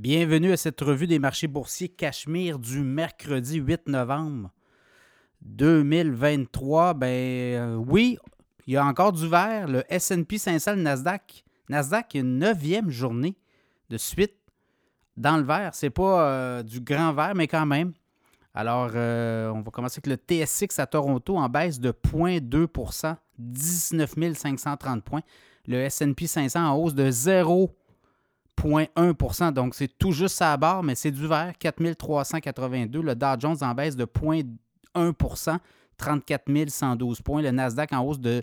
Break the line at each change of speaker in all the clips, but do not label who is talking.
Bienvenue à cette revue des marchés boursiers Cachemire du mercredi 8 novembre 2023. Ben euh, oui, il y a encore du vert. Le S&P 500, le Nasdaq. Nasdaq, une neuvième journée de suite dans le vert. C'est pas euh, du grand vert, mais quand même. Alors, euh, on va commencer avec le TSX à Toronto en baisse de 0,2% 19 530 points. Le S&P 500 en hausse de 0,1 Donc, c'est tout juste à barre, mais c'est du vert, 4382. Le Dow Jones en baisse de 0,1% 34 112 points. Le Nasdaq en hausse de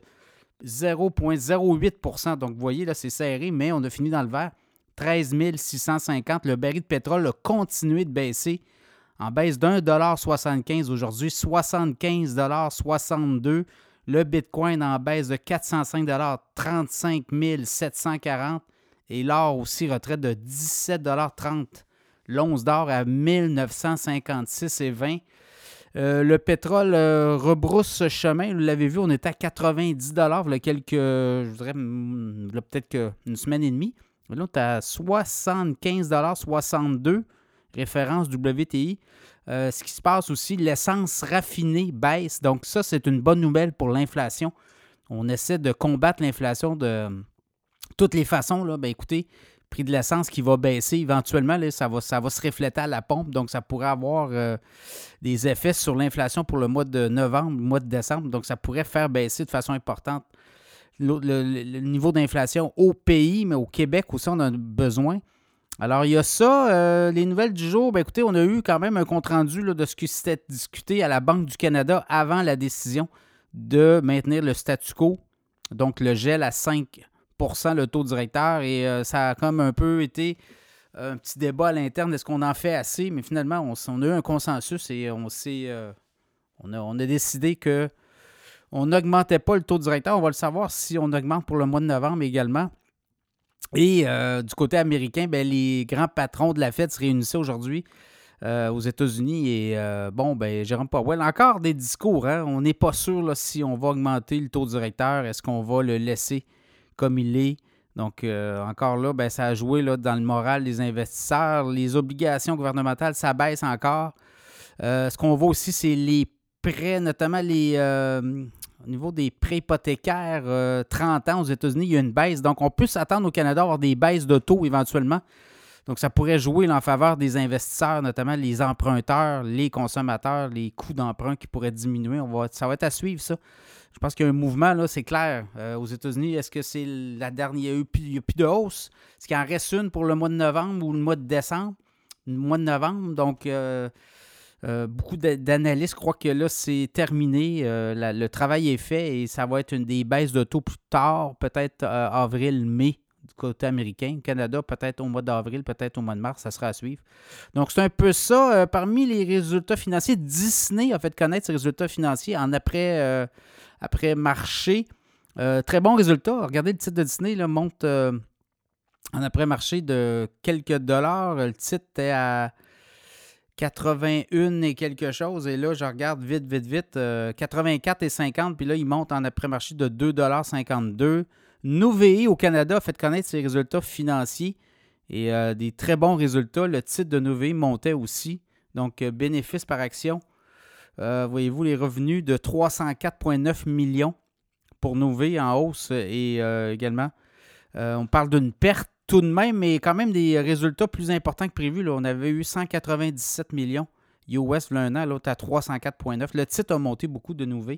0,08% Donc, vous voyez, là, c'est serré, mais on a fini dans le vert. 13 650. Le baril de pétrole a continué de baisser en baisse d'un dollar 75 aujourd'hui, 75,62 Le Bitcoin en baisse de 405 35 740 Et l'or aussi retraite de 17,30 L'once d'or à 1956,20 euh, le pétrole euh, rebrousse ce chemin. Vous l'avez vu, on était à 90 il y a quelques, je dirais, peut-être une semaine et demie. Là, on est à 75 62 référence WTI. Euh, ce qui se passe aussi, l'essence raffinée baisse. Donc ça, c'est une bonne nouvelle pour l'inflation. On essaie de combattre l'inflation de toutes les façons. Là. Ben, écoutez, prix de l'essence qui va baisser éventuellement, ça, va, ça se refléter à la pompe. Donc ça pourrait avoir euh, des effets sur l'inflation pour le mois de novembre, mois de décembre. Donc ça pourrait faire baisser de façon importante le niveau d'inflation au pays, mais au Québec aussi, on a besoin. Alors, il y a ça. Euh, les nouvelles du jour, ben, écoutez, on a eu quand même un compte-rendu de ce qui s'était discuté à la Banque du Canada avant la décision de maintenir le statu quo, donc le gel à 5 le taux directeur. Et euh, ça a comme un peu été un petit débat à l'interne. Est-ce qu'on en fait assez? Mais finalement, on, a eu un consensus et on s'est. Euh, on, a, on, a, décidé que on n'augmentait pas le taux directeur. On va le savoir si on augmente pour le mois de novembre également. Et euh, du côté américain, ben, les grands patrons de la Fed se réunissaient aujourd'hui euh, aux États-Unis. Et euh, bon, ben, Jérôme Powell, encore des discours. Hein? On n'est pas sûr si on va augmenter le taux directeur. Est-ce qu'on va le laisser comme il est? Donc, encore là, ben, ça a joué là, dans le moral des investisseurs. Les obligations gouvernementales, ça baisse encore. ce qu'on voit aussi, c'est les prêts, notamment les, au niveau des prêts hypothécaires, 30 euh, ans aux États-Unis, il y a une baisse. Donc, on peut s'attendre au Canada à avoir des baisses de taux éventuellement. Donc, ça pourrait jouer en faveur des investisseurs, notamment les emprunteurs, les consommateurs, les coûts d'emprunt qui pourraient diminuer. On va, ça va être à suivre, ça. Je pense qu'il y a un mouvement, là, c'est clair. Euh, aux États-Unis, est-ce que c'est la dernière. Il n'y a, plus de hausse? Est-ce qu'il en reste une pour le mois de novembre ou le mois de décembre? Le mois de novembre. Donc, euh, euh, beaucoup d'analystes croient que là, c'est terminé. Le travail est fait et ça va être une des baisses de taux plus tard, peut-être euh, avril, mai du côté américain. Canada, peut-être au mois d'avril, peut-être au mois de mars, ça sera à suivre. Donc, c'est un peu ça. parmi les résultats financiers, Disney a fait connaître ses résultats financiers en après, après marché. très bon résultat. Regardez, le titre de Disney là, monte en après-marché de quelques dollars. Le titre est à 81 et quelque chose. Et là, je regarde vite, vite, vite. 84 euh, et 50. Puis là, il monte en après-marché de 2,52 Nouvéi au Canada a fait connaître ses résultats financiers et euh, des très bons résultats. Le titre de Nouvéi montait aussi. Donc, euh, bénéfice par action. Voyez-vous les revenus de 304,9 millions pour Nouvéi en hausse et également, on parle d'une perte tout de même, mais quand même des résultats plus importants que prévu. On avait eu 197 millions US l'un an, l'autre à 304,9. Le titre a monté beaucoup de euh,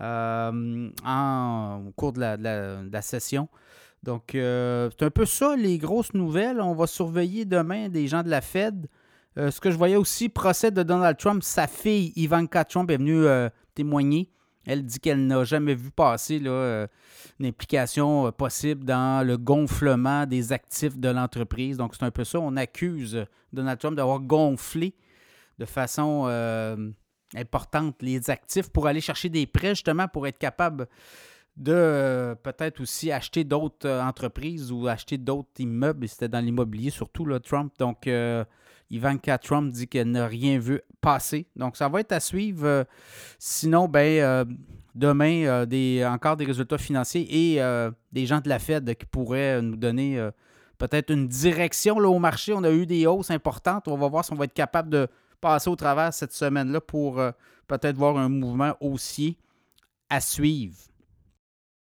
en, au cours de la, session. Donc, euh, c'est un peu ça, les grosses nouvelles. On va surveiller demain des gens de la Fed. Euh, ce que je voyais aussi, procès de Donald Trump, sa fille Ivanka Trump est venue témoigner elle dit qu'elle n'a jamais vu passer euh, une implication euh, possible dans le gonflement des actifs de l'entreprise. Donc, c'est un peu ça. On accuse Donald Trump d'avoir gonflé de façon euh, importante les actifs pour aller chercher des prêts, justement, pour être capable de peut-être aussi acheter d'autres entreprises ou acheter d'autres immeubles. C'était dans l'immobilier, surtout, Trump. Donc, Ivanka Trump dit qu'elle n'a rien vu passer. Donc, ça va être à suivre. Euh, sinon, ben, euh, demain, euh, encore des résultats financiers et des gens de la Fed qui pourraient nous donner peut-être une direction là, au marché. On a eu des hausses importantes. On va voir si on va être capable de passer au travers cette semaine-là pour euh, peut-être voir un mouvement haussier à suivre.